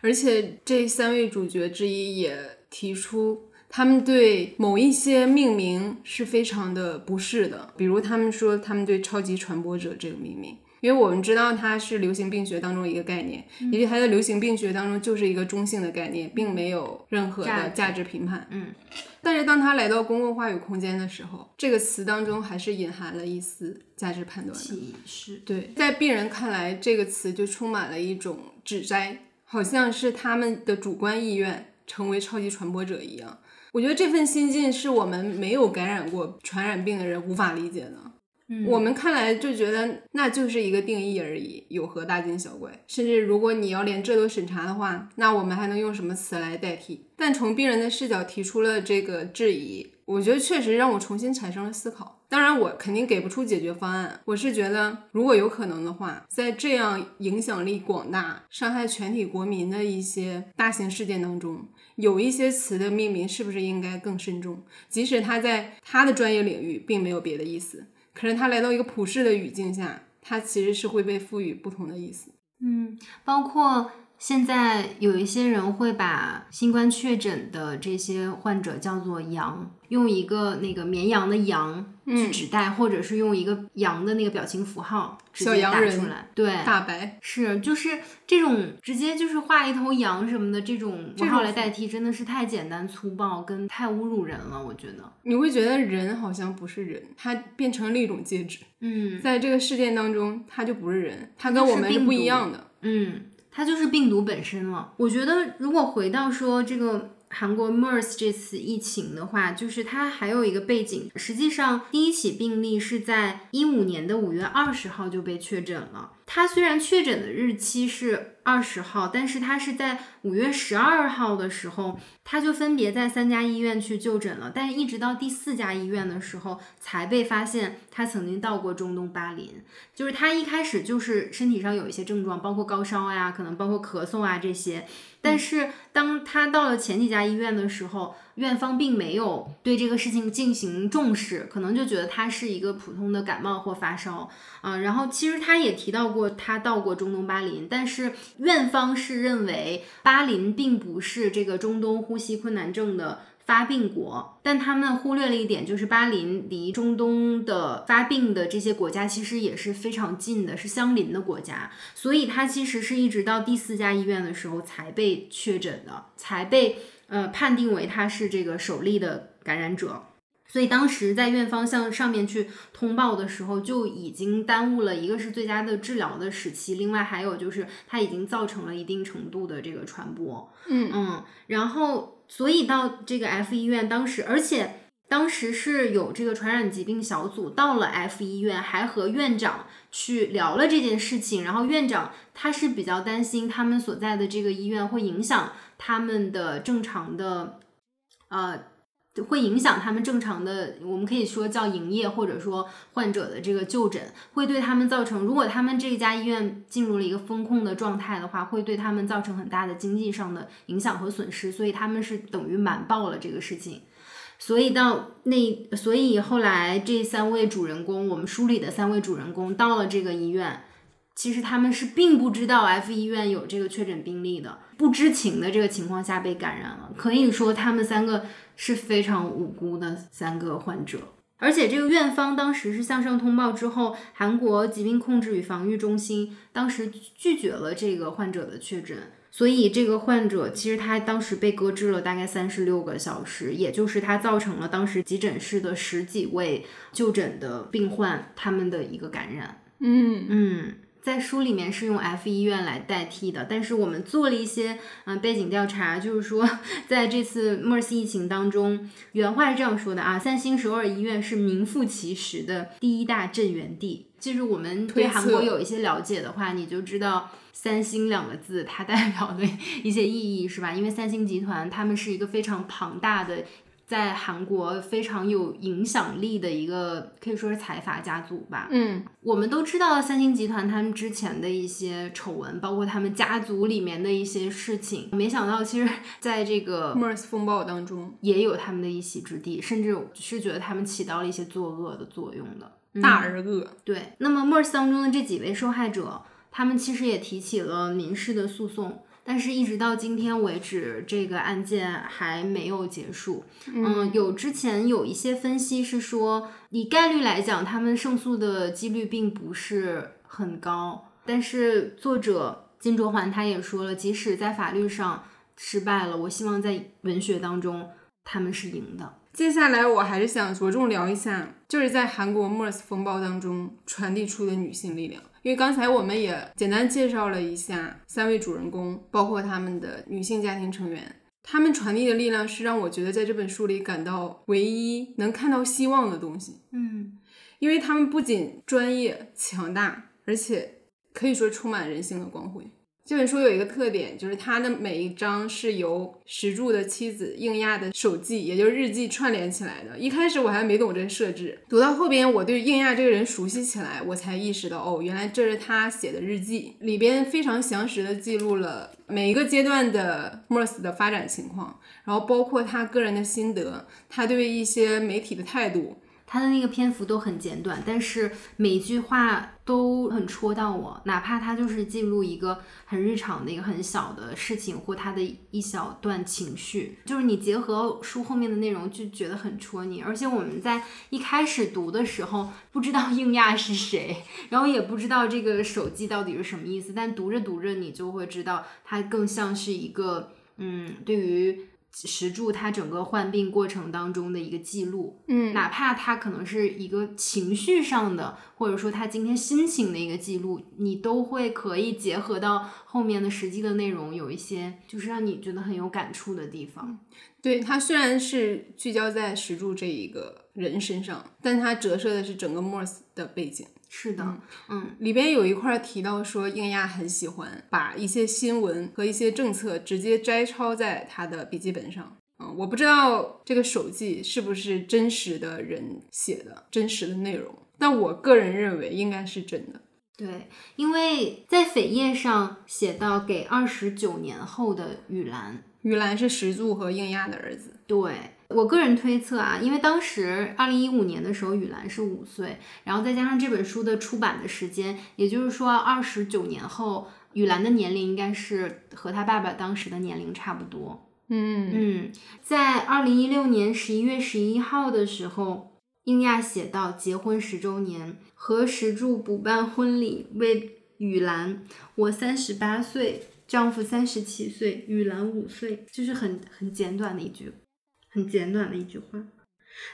而且这三位主角之一也提出，他们对某一些命名是非常的不适的，比如他们说他们对超级传播者这个命名。因为我们知道它是流行病学当中一个概念，也许它在流行病学当中就是一个中性的概念，并没有任何的价值评判。嗯，但是当它来到公共话语空间的时候，这个词当中还是隐含了一丝价值判断的。对，在病人看来，这个词就充满了一种指摘，好像是他们的主观意愿成为超级传播者一样。我觉得这份心境是我们没有感染过传染病的人无法理解的。嗯我们看来就觉得那就是一个定义而已，有何大惊小怪？甚至如果你要连这都审查的话，那我们还能用什么词来代替？但从病人的视角提出了这个质疑，我觉得确实让我重新产生了思考。当然，我肯定给不出解决方案。我是觉得，如果有可能的话，在这样影响力广大、伤害全体国民的一些大型事件当中，有一些词的命名是不是应该更慎重？即使他在他的专业领域并没有别的意思。可是他来到一个普世的语境下，他其实是会被赋予不同的意思。嗯，包括现在有一些人会把新冠确诊的这些患者叫做“阳”，用一个那个绵羊的“羊”去指代，或者是用一个羊的那个表情符号直接打出来。对，大白，是就是这种直接就是画一头羊什么的这种符号来代替，真的是太简单粗暴跟太侮辱人了，我觉得。你会觉得人好像不是人，它变成了一种介质，嗯在这个事件当中，它就不是人，它跟我们是不一样的。嗯，它就是病毒本身了。我觉得如果回到说这个。韩国 MERS 这次疫情的话，就是它还有一个背景，实际上第一起病例是在一五年的五月二十号就被确诊了。他虽然确诊的日期是二十号，但是他是在五月十二号的时候，他就分别在三家医院去就诊了，但是一直到第四家医院的时候，才被发现他曾经到过中东巴林。就是他一开始就是身体上有一些症状，包括高烧呀，可能包括咳嗽啊这些。但是当他到了前几家医院的时候，院方并没有对这个事情进行重视，可能就觉得他是一个普通的感冒或发烧啊、然后其实他也提到过他到过中东巴林，但是院方是认为巴林并不是这个中东呼吸困难症的。发病国，但他们忽略了一点，就是巴林离中东的发病的这些国家其实也是非常近的，是相邻的国家，所以他其实是一直到第四家医院的时候才被确诊的，才被呃判定为他是这个首例的感染者。所以当时在院方向上面去通报的时候，就已经耽误了一个是最佳的治疗的时期，另外还有就是它已经造成了一定程度的这个传播。嗯嗯，然后所以到这个 F 医院当时，而且当时是有这个传染疾病小组到了 F 医院，还和院长去聊了这件事情。然后院长他是比较担心他们所在的这个医院会影响他们的正常的，呃。会影响他们正常的，我们可以说叫营业，或者说患者的这个就诊，会对他们造成，如果他们这家医院进入了一个风控的状态的话，会对他们造成很大的经济上的影响和损失，所以他们是等于瞒报了这个事情。所以到那，所以后来这三位主人公，我们书里的三位主人公到了这个医院，其实他们是并不知道 F 医院有这个确诊病例的，不知情的这个情况下被感染了。可以说他们三个是非常无辜的三个患者。而且这个院方当时是向上通报之后，韩国疾病控制与防御中心当时拒绝了这个患者的确诊。所以这个患者其实他当时被搁置了大概三十六个小时，也就是他造成了当时急诊室的十几位就诊的病患他们的一个感染。嗯嗯，在书里面是用 F 医院来代替的，但是我们做了一些嗯、呃背景调查，就是说在这次 MERS 疫情当中，原话是这样说的啊：三星首尔医院是名副其实的第一大震源地。就是我们对韩国有一些了解的话，你就知道“三星”两个字它代表的一些意义，是吧？因为三星集团他们是一个非常庞大的。在韩国非常有影响力的一个，可以说是财阀家族吧。嗯，我们都知道三星集团他们之前的一些丑闻，包括他们家族里面的一些事情。没想到，其实在这个 MERS 风暴当中，也有他们的一席之地，甚至是觉得他们起到了一些作恶的作用的。大而恶。对，那么 MERS 当中的这几位受害者，他们其实也提起了民事的诉讼，但是一直到今天为止，这个案件还没有结束。嗯，有之前有一些分析是说，以概率来讲，他们胜诉的几率并不是很高。但是作者金卓桓他也说了，即使在法律上失败了，我希望在文学当中他们是赢的。接下来我还是想着重聊一下，就是在韩国 MERS 风暴当中传递出的女性力量。因为刚才我们也简单介绍了一下三位主人公，包括他们的女性家庭成员，他们传递的力量是让我觉得在这本书里感到唯一能看到希望的东西。嗯因为他们不仅专业强大，而且可以说充满人性的光辉。这本书有一个特点，就是它的每一章是由石柱的妻子应亚的手记，也就是日记串联起来的。一开始我还没懂这个设置，读到后边我对应亚这个人熟悉起来，我才意识到，哦，原来这是他写的日记，里边非常详实的记录了每一个阶段的 MERS 的发展情况，然后包括他个人的心得，他对一些媒体的态度，他的那个篇幅都很简短，但是每一句话都很戳到我，哪怕他就是记录一个很日常的一个很小的事情，或他的一小段情绪，就是你结合书后面的内容，就觉得很戳你。而且我们在一开始读的时候，不知道 应亚是谁，然后也不知道这个手记到底是什么意思，但读着读着，你就会知道，它更像是一个，嗯，对于。石柱他整个患病过程当中的一个记录，嗯哪怕他可能是一个情绪上的，或者说他今天心情的一个记录，你都会可以结合到后面的实际的内容，有一些就是让你觉得很有感触的地方。对它虽然是聚焦在石柱这一个人身上，但它折射的是整个 MERS 的背景。是的，嗯里边有一块儿提到说，应亚很喜欢把一些新闻和一些政策直接摘抄在他的笔记本上。嗯，我不知道这个手记是不是真实的人写的，真实的内容，但我个人认为应该是真的。对，因为在扉页上写到给二十九年后的雨兰，雨兰是石柱和应亚的儿子。对我个人推测啊，因为当时二零一五年的时候，雨兰是五岁，然后再加上这本书的出版的时间，也就是说二十九年后，雨兰的年龄应该是和他爸爸当时的年龄差不多。嗯嗯，在二零一六年十一月十一号的时候，英亚写到结婚十周年，和石柱补办婚礼为雨兰，我三十八岁，丈夫三十七岁，雨兰五岁，就是很很简短的一句，很简短的一句话。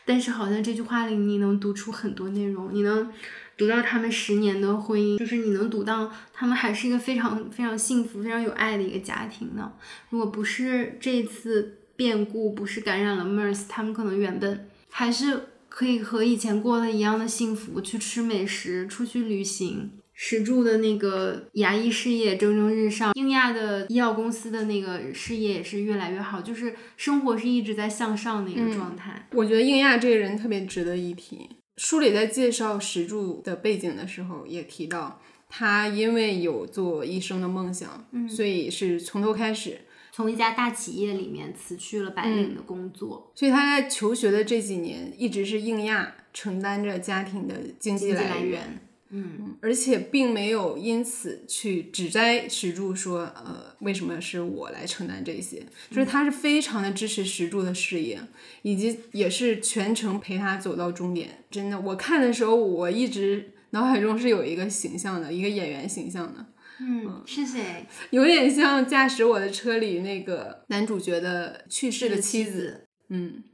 但是好像这句话里你能读出很多内容，你能读到他们十年的婚姻，就是你能读到他们还是一个非常非常幸福、非常有爱的一个家庭呢。如果不是这次变故，不是感染了 MERS，他们可能原本还是可以和以前过的一样的幸福，去吃美食，出去旅行。石柱的那个牙医事业蒸蒸日上，英亚的医药公司的那个事业也是越来越好，就是生活是一直在向上的一个状态。我觉得应亚这个人特别值得一提。书里在介绍石柱的背景的时候，也提到他因为有做医生的梦想，嗯所以是从头开始。从一家大企业里面辞去了白领的工作，所以他在求学的这几年，一直是应亚承担着家庭的经济来源。源。嗯而且并没有因此去指摘石柱说，呃，为什么是我来承担这些？就是他是非常的支持石柱的事业，以及也是全程陪他走到终点。真的，我看的时候，我一直脑海中是有一个形象的，一个演员形象的，嗯，是谁？有点像驾驶我的车里那个男主角的去世的妻子。嗯，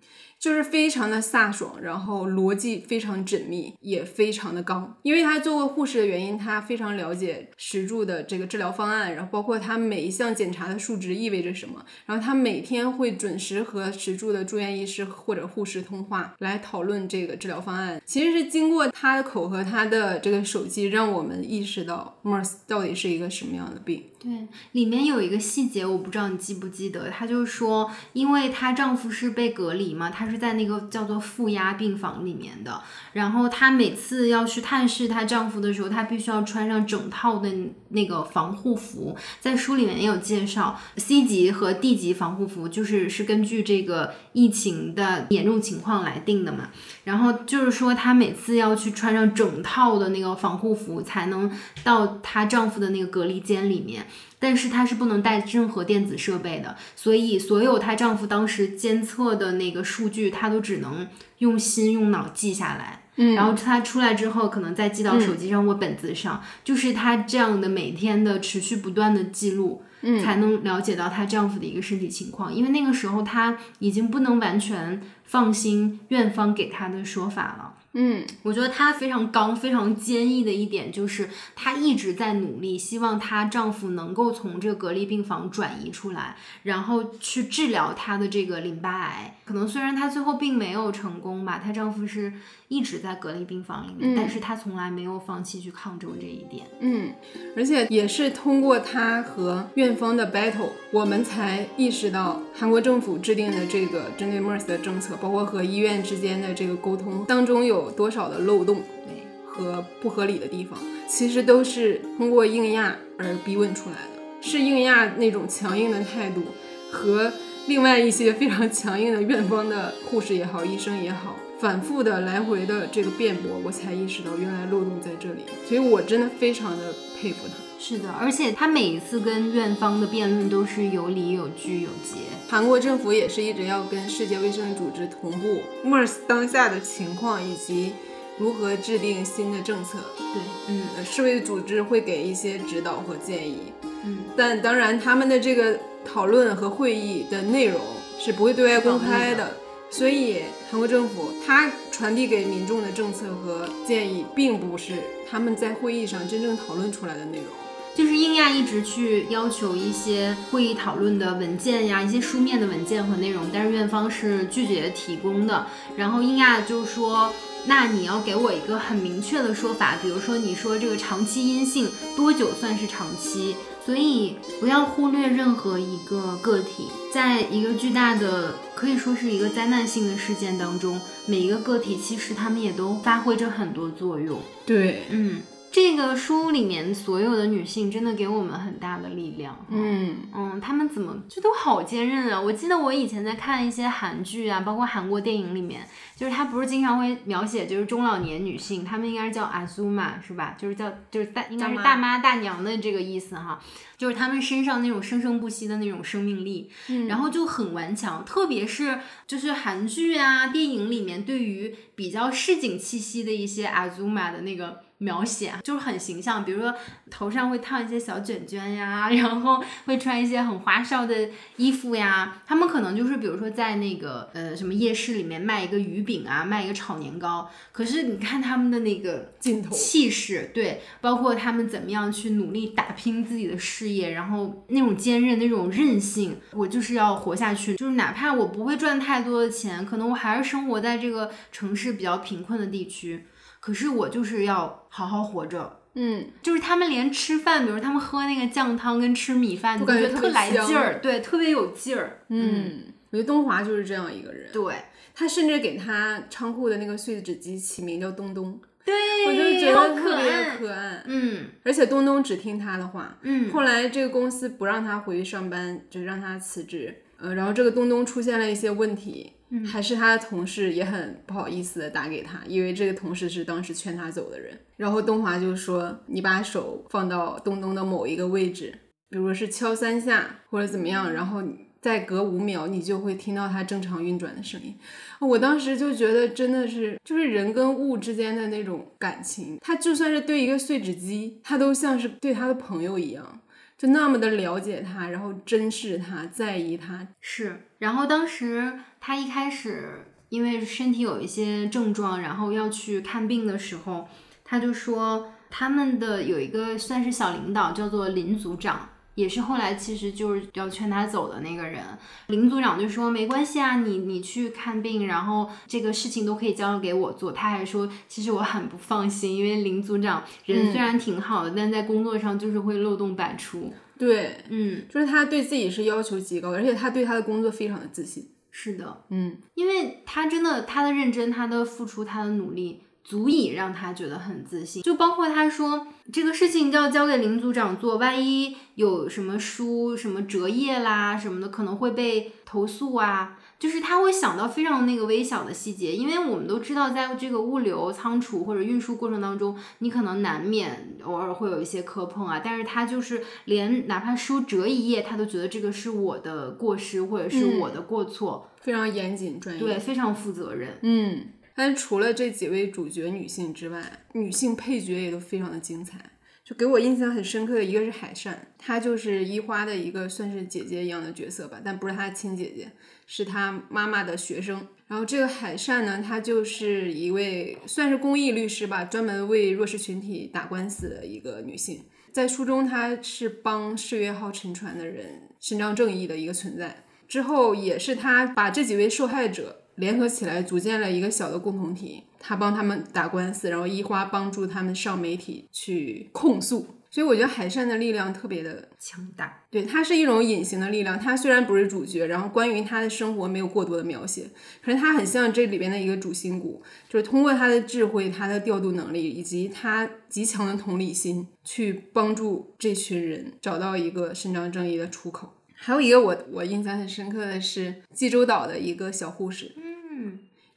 就是非常的飒爽，然后逻辑非常缜密，也非常的刚。因为他做过护士的原因，他非常了解石柱的这个治疗方案，然后包括他每一项检查的数值意味着什么。然后他每天会准时和石柱的住院医师或者护士通话，来讨论这个治疗方案。其实是经过他的口和他的这个手机，让我们意识到 MERS 到底是一个什么样的病。对，里面有一个细节，我不知道你记不记得，她就说，因为她丈夫是被隔离嘛，她是在那个叫做负压病房里面的，然后她每次要去探视她丈夫的时候，她必须要穿上整套的那个防护服，在书里面也有介绍，C 级和 D 级防护服就是是根据这个疫情的严重情况来定的嘛，然后就是说她每次要去穿上整套的那个防护服，才能到她丈夫的那个隔离间里面。但是她是不能带任何电子设备的，所以所有她丈夫当时监测的那个数据，她都只能用心用脑记下来。嗯然后她出来之后，可能再记到手机上或本子上，就是她这样的每天的持续不断的记录，嗯才能了解到她丈夫的一个身体情况。因为那个时候她已经不能完全放心院方给她的说法了。嗯我觉得她非常刚、非常坚毅的一点就是，她一直在努力，希望她丈夫能够从这个隔离病房转移出来，然后去治疗她的这个淋巴癌。可能虽然她最后并没有成功吧，她丈夫是一直在隔离病房里面，嗯但是她从来没有放弃去抗争这一点。嗯，而且也是通过她和院方的 battle，我们才意识到韩国政府制定的这个针对 MERS 的政策，包括和医院之间的这个沟通当中有有多少的漏洞，和不合理的地方，其实都是通过硬压而逼问出来的。是硬压那种强硬的态度和另外一些非常强硬的院方的护士也好、医生也好，反复的来回的这个辩驳，我才意识到原来漏洞在这里。所以我真的非常的佩服他。是的，而且他每一次跟院方的辩论都是有理有据有节。韩国政府也是一直要跟世界卫生组织同步 MERS 当下的情况以及如何制定新的政策。对，嗯呃世卫组织会给一些指导和建议，嗯，但当然他们的这个讨论和会议的内容是不会对外公开的。所以，韩国政府他传递给民众的政策和建议，并不是他们在会议上真正讨论出来的内容。就是英亚一直去要求一些会议讨论的文件呀，一些书面的文件和内容，但是院方是拒绝提供的。然后英亚就说，那你要给我一个很明确的说法，比如说你说这个长期阴性多久算是长期？所以不要忽略任何一个个体，在一个巨大的可以说是一个灾难性的事件当中，每一个个体其实他们也都发挥着很多作用。对，嗯，这个书里面所有的女性真的给我们很大的力量。嗯嗯，她们怎么就都好坚韧啊！我记得我以前在看一些韩剧啊，包括韩国电影里面，就是她不是经常会描写就是中老年女性，她们应该是叫阿苏玛是吧？就是叫就是大应该是大妈大娘的这个意思哈，就是她们身上那种生生不息的那种生命力，嗯然后就很顽强，特别是就是韩剧啊、电影里面对于比较市井气息的一些阿祖玛的那个描写，啊就是很形象。比如说头上会烫一些小卷卷呀，然后会穿一些很花哨的衣服呀。他们可能就是比如说在那个呃什么夜市里面卖一个鱼饼啊，卖一个炒年糕，可是你看他们的那个镜头气势，对，包括他们怎么样去努力打拼自己的事业，然后那种坚韧、那种韧性，我就是要活下去，就是哪怕我不会赚太多的钱，可能我还是生活在这个城市比较贫困的地区，可是我就是要好好活着。嗯，就是他们连吃饭，比如他们喝那个酱汤跟吃米饭，你都感觉特别来劲儿，对，特别有劲儿。嗯，我觉得东华就是这样一个人。对，他甚至给他仓库的那个碎纸机起名叫东东，对，我就觉得特别可爱。可爱。嗯而且东东只听他的话。嗯，后来这个公司不让他回去上班，就让他辞职。呃，然后这个东东出现了一些问题，还是他的同事也很不好意思的打给他，因为这个同事是当时劝他走的人。然后东华就说：“你把手放到东东的某一个位置，比如说是敲三下或者怎么样，然后再隔五秒，你就会听到它正常运转的声音。”我当时就觉得真的是，就是人跟物之间的那种感情，他就算是对一个碎纸机，他都像是对他的朋友一样。就那么的了解他，然后珍视他，在意他。是，然后当时他一开始因为身体有一些症状，然后要去看病的时候，他就说他们的有一个算是小领导，叫做林组长。也是后来其实就是要劝他走的那个人，林组长就说没关系啊，你你去看病，然后这个事情都可以交给我做。他还说其实我很不放心，因为林组长人虽然挺好的，但在工作上就是会漏洞百出。对，嗯，就是他对自己是要求极高，而且他对他的工作非常的自信。是的，嗯，因为他真的他的认真，他的付出，他的努力。足以让他觉得很自信，就包括他说这个事情要交给林组长做，万一有什么书什么折页啦什么的，可能会被投诉啊。就是他会想到非常那个微小的细节，因为我们都知道，在这个物流仓储或者运输过程当中，你可能难免偶尔会有一些磕碰啊。但是他就是连哪怕书折一页，他都觉得这个是我的过失或者是我的过错，非常严谨专业，对，非常负责任，嗯。但除了这几位主角女性之外，女性配角也都非常的精彩。就给我印象很深刻的一个是海善，她就是一花的一个算是姐姐一样的角色吧，但不是她的亲姐姐，是她妈妈的学生。然后这个海善呢，她就是一位算是公益律师吧，专门为弱势群体打官司的一个女性。在书中，她是帮世越号沉船的人伸张正义的一个存在。之后也是她把这几位受害者。联合起来组建了一个小的共同体，他帮他们打官司，然后一花帮助他们上媒体去控诉。所以我觉得海善的力量特别的强大，对，它是一种隐形的力量。他虽然不是主角，然后关于他的生活没有过多的描写，可是他很像这里边的一个主心骨，就是通过他的智慧、他的调度能力以及他极强的同理心，去帮助这群人找到一个伸张正义的出口。还有一个我我印象很深刻的是济州岛的一个小护士。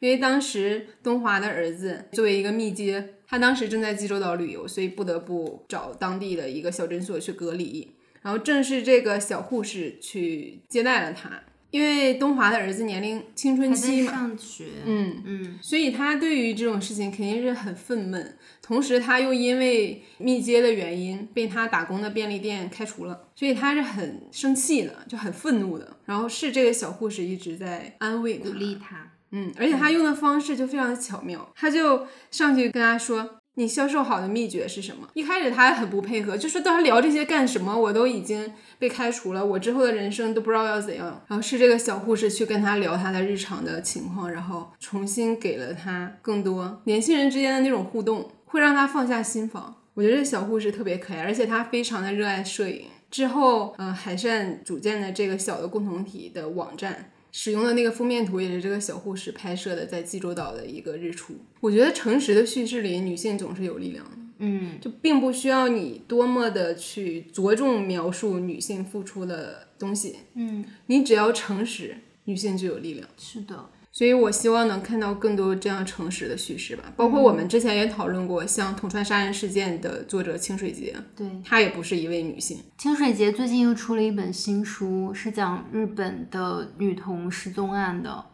嗯，因为当时东华的儿子作为一个密接，他当时正在济州岛旅游，所以不得不找当地的一个小诊所去隔离。然后正是这个小护士去接待了他，因为东华的儿子年龄青春期嘛，上学，嗯嗯，所以他对于这种事情肯定是很愤懑。同时，他又因为密接的原因被他打工的便利店开除了，所以他是很生气的，就很愤怒的。然后是这个小护士一直在安慰鼓励他。嗯，而且他用的方式就非常的巧妙，他就上去跟他说：“你销售好的秘诀是什么？”一开始他还很不配合，就说：“他聊这些干什么？我都已经被开除了，我之后的人生都不知道要怎样。”然后是这个小护士去跟他聊他的日常的情况，然后重新给了他更多年轻人之间的那种互动，会让他放下心防。我觉得这小护士特别可爱，而且他非常的热爱摄影。之后，嗯，海善组建的这个小的共同体的网站。使用的那个封面图也是这个小护士拍摄的，在济州岛的一个日出。我觉得诚实的叙事里，女性总是有力量的。嗯，就并不需要你多么的去着重描述女性付出的东西。嗯，你只要诚实，女性就有力量。是的。所以我希望能看到更多这样诚实的叙事吧，包括我们之前也讨论过，像铜川杀人事件的作者清水节，对，她也不是一位女性。清水节最近又出了一本新书，是讲日本的女童失踪案的。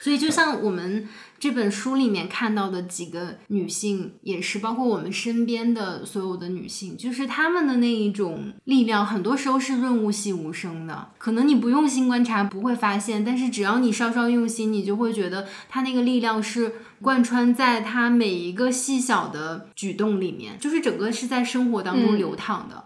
所以，就像我们这本书里面看到的几个女性，也是包括我们身边的所有的女性，就是她们的那一种力量，很多时候是润物细无声的。可能你不用心观察不会发现，但是只要你稍稍用心，你就会觉得她那个力量是贯穿在她每一个细小的举动里面，就是整个是在生活当中流淌的。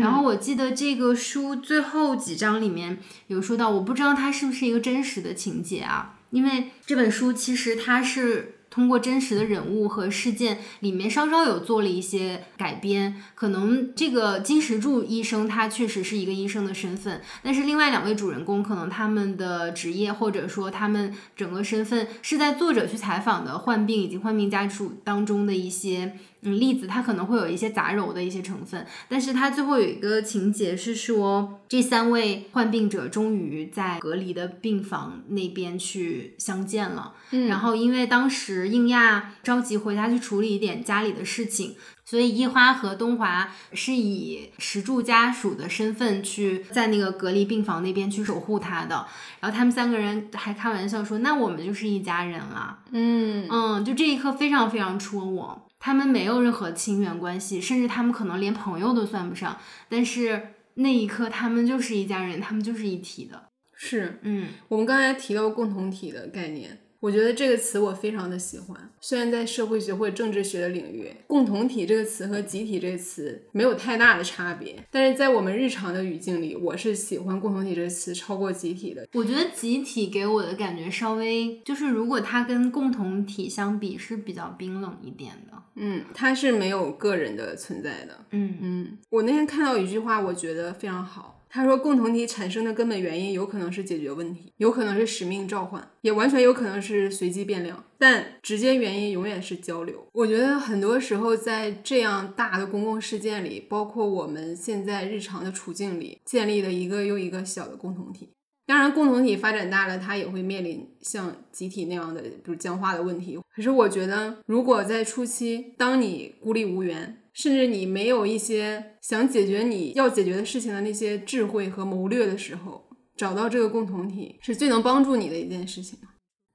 然后我记得这个书最后几章里面有说到，我不知道它是不是一个真实的情节啊。因为这本书其实它是通过真实的人物和事件里面稍稍有做了一些改编，可能这个金石柱医生他确实是一个医生的身份，但是另外两位主人公可能他们的职业或者说他们整个身份是在作者去采访的患病以及患病家属当中的一些嗯栗子，它可能会有一些杂糅的一些成分，但是它最后有一个情节是说，这三位患病者终于在隔离的病房那边去相见了。嗯，然后因为当时应亚着急回家去处理一点家里的事情。所以一花和东华是以石柱家属的身份去在那个隔离病房那边去守护他的，然后他们三个人还开玩笑说：“那我们就是一家人了。”嗯嗯，就这一刻非常非常戳我。他们没有任何亲缘关系，甚至他们可能连朋友都算不上，但是那一刻他们就是一家人，他们就是一体的。是，嗯，我们刚才提到共同体的概念。我觉得这个词我非常的喜欢，虽然在社会学或政治学的领域，共同体这个词和集体这个词没有太大的差别，但是在我们日常的语境里，我是喜欢共同体这个词超过集体的。我觉得集体给我的感觉稍微就是，如果它跟共同体相比是比较冰冷一点的。嗯，它是没有个人的存在的。嗯嗯，我那天看到一句话，我觉得非常好。他说，共同体产生的根本原因有可能是解决问题，有可能是使命召唤，也完全有可能是随机变量，但直接原因永远是交流。我觉得很多时候在这样大的公共事件里，包括我们现在日常的处境里，建立的一个又一个小的共同体。当然，共同体发展大了，它也会面临像集体那样的，比如僵化的问题。可是，我觉得如果在初期，当你孤立无援，甚至你没有一些想解决你要解决的事情的那些智慧和谋略的时候，找到这个共同体是最能帮助你的一件事情。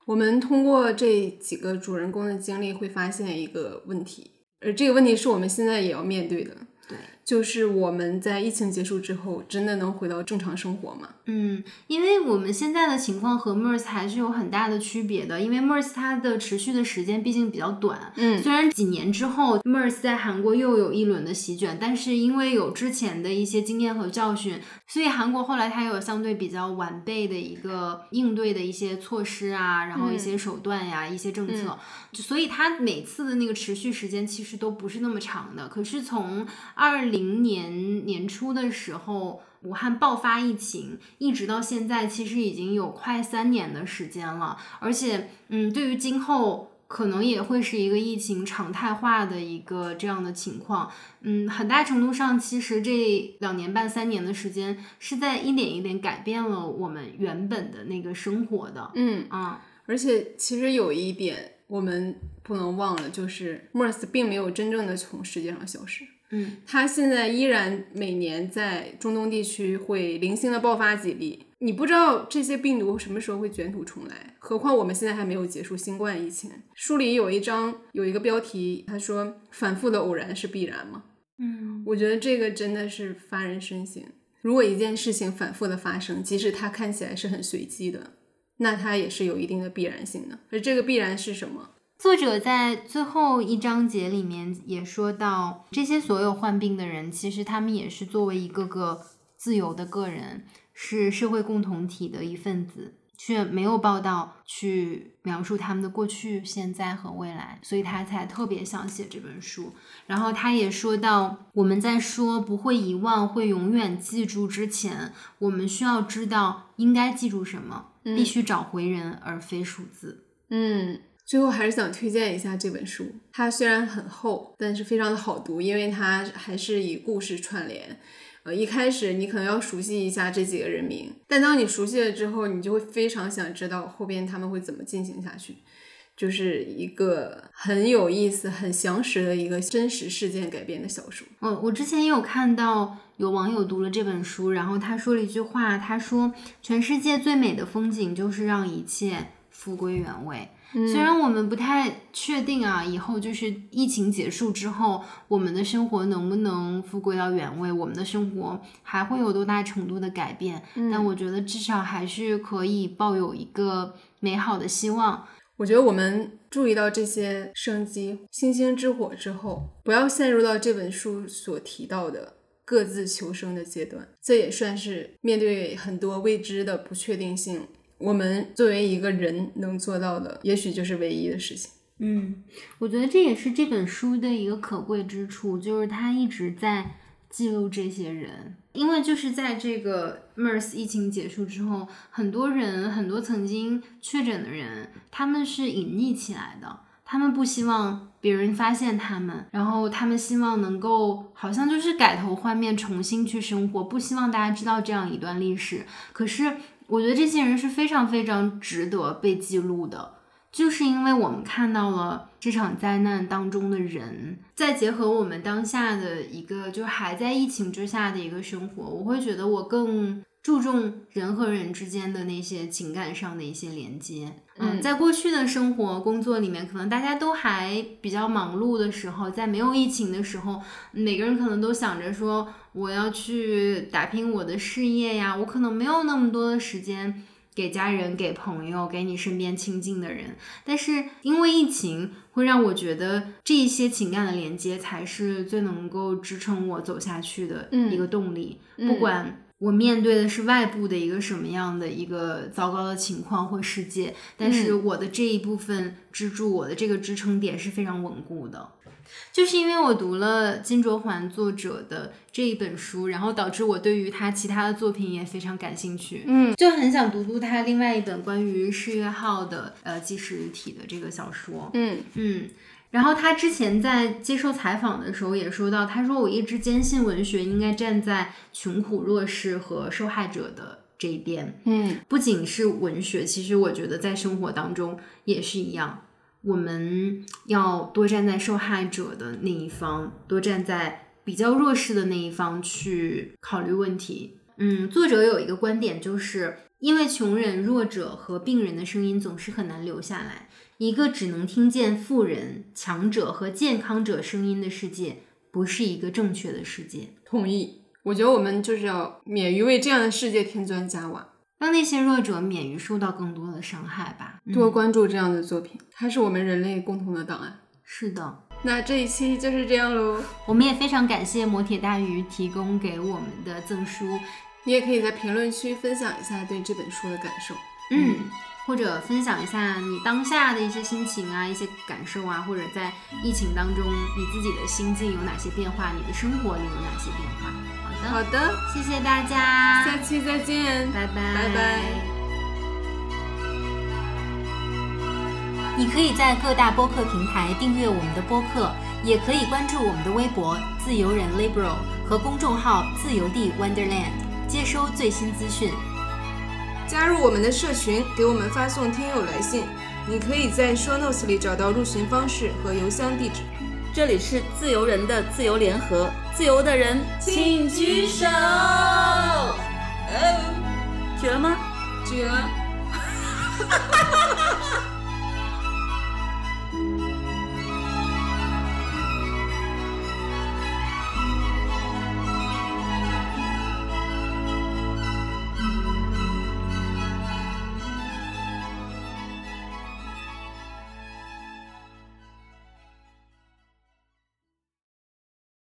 我们通过这几个主人公的经历，会发现一个问题，而这个问题是我们现在也要面对的。对。就是我们在疫情结束之后，真的能回到正常生活吗？嗯，因为我们现在的情况和 MERS 还是有很大的区别的，因为 MERS 它的持续的时间毕竟比较短。嗯，虽然几年之后 MERS 在韩国又有一轮的席卷，但是因为有之前的一些经验和教训，所以韩国后来它有相对比较完备的一个应对的一些措施啊，然后一些手段呀，一些政策，所以它每次的那个持续时间其实都不是那么长的。可是从二零零年年初的时候，武汉爆发疫情，一直到现在，其实已经有快三年的时间了。而且，嗯，对于今后可能也会是一个疫情常态化的一个这样的情况。嗯，很大程度上，其实这两年半三年的时间，是在一点一点改变了我们原本的那个生活的。嗯啊，而且其实有一点我们不能忘了，就是 MERS 并没有真正的从世界上消失。嗯，它现在依然每年在中东地区会零星的爆发几例，你不知道这些病毒什么时候会卷土重来。何况我们现在还没有结束新冠疫情。书里有一章有一个标题，他说“反复的偶然是必然吗？”嗯，我觉得这个真的是发人深省。如果一件事情反复的发生，即使它看起来是很随机的，那它也是有一定的必然性的。而这个必然是什么？作者在最后一章节里面也说到，这些所有患病的人，其实他们也是作为一个个自由的个人，是社会共同体的一份子，却没有报道去描述他们的过去、现在和未来，所以他才特别想写这本书。然后他也说到，我们在说不会遗忘、会永远记住之前，我们需要知道应该记住什么，必须找回人而非数字。嗯。最后还是想推荐一下这本书，它虽然很厚，但是非常的好读，因为它还是以故事串联。呃，一开始你可能要熟悉一下这几个人名，但当你熟悉了之后，你就会非常想知道后边他们会怎么进行下去，就是一个很有意思、很详实的一个真实事件改编的小说。哦，我之前也有看到有网友读了这本书，然后他说了一句话，他说：“全世界最美的风景就是让一切复归原位。”虽然我们不太确定啊，以后就是疫情结束之后，我们的生活能不能复归到原位，我们的生活还会有多大程度的改变？但我觉得至少还是可以抱有一个美好的希望。我觉得我们注意到这些生机、星星之火之后，不要陷入到这本书所提到的各自求生的阶段。这也算是面对很多未知的不确定性。我们作为一个人能做到的，也许就是唯一的事情。嗯，我觉得这也是这本书的一个可贵之处，就是它一直在记录这些人。因为就是在这个 MERS 疫情结束之后，很多人，很多曾经确诊的人，他们是隐匿起来的。他们不希望别人发现他们，然后他们希望能够好像就是改头换面，重新去生活，不希望大家知道这样一段历史。可是我觉得这些人是非常非常值得被记录的，就是因为我们看到了这场灾难当中的人，再结合我们当下的一个就还在疫情之下的一个生活，我会觉得我更。注重人和人之间的那些情感上的一些连接。嗯，在过去的生活工作里面，可能大家都还比较忙碌的时候，在没有疫情的时候，每个人可能都想着说我要去打拼我的事业呀，我可能没有那么多的时间给家人、给朋友、给你身边亲近的人。但是因为疫情，会让我觉得这一些情感的连接才是最能够支撑我走下去的一个动力，不管。我面对的是外部的一个什么样的一个糟糕的情况或世界，但是我的这一部分支柱，我的这个支撑点是非常稳固的，就是因为我读了金卓桓作者的这一本书，然后导致我对于他其他的作品也非常感兴趣，嗯，就很想读读他另外一本关于世越号的呃纪实体的这个小说，嗯嗯。然后他之前在接受采访的时候也说到，他说我一直坚信文学应该站在穷苦弱势和受害者的这一边。嗯，不仅是文学，其实我觉得在生活当中也是一样，我们要多站在受害者的那一方，多站在比较弱势的那一方去考虑问题。嗯，作者有一个观点，就是因为穷人、弱者和病人的声音总是很难留下来。一个只能听见富人、强者和健康者声音的世界，不是一个正确的世界。同意，我觉得我们就是要免于为这样的世界添砖加瓦，让那些弱者免于受到更多的伤害吧。多关注这样的作品，它是我们人类共同的档案。是的，那这一期就是这样喽。我们也非常感谢磨铁大鱼提供给我们的赠书，你也可以在评论区分享一下对这本书的感受。嗯。或者分享一下你当下的一些心情啊，一些感受啊，或者在疫情当中你自己的心境有哪些变化，你的生活里有哪些变化？好的，好的，谢谢大家，下期再见，拜拜，拜拜。你可以在各大播客平台订阅我们的播客，也可以关注我们的微博“自由人 Liberal” 和公众号“自由地 Wonderland”，接收最新资讯。加入我们的社群，给我们发送听友来信。你可以在 Show Notes 里找到入群方式和邮箱地址。这里是自由人的自由联合，自由的人请举手。哦，举了吗？举了。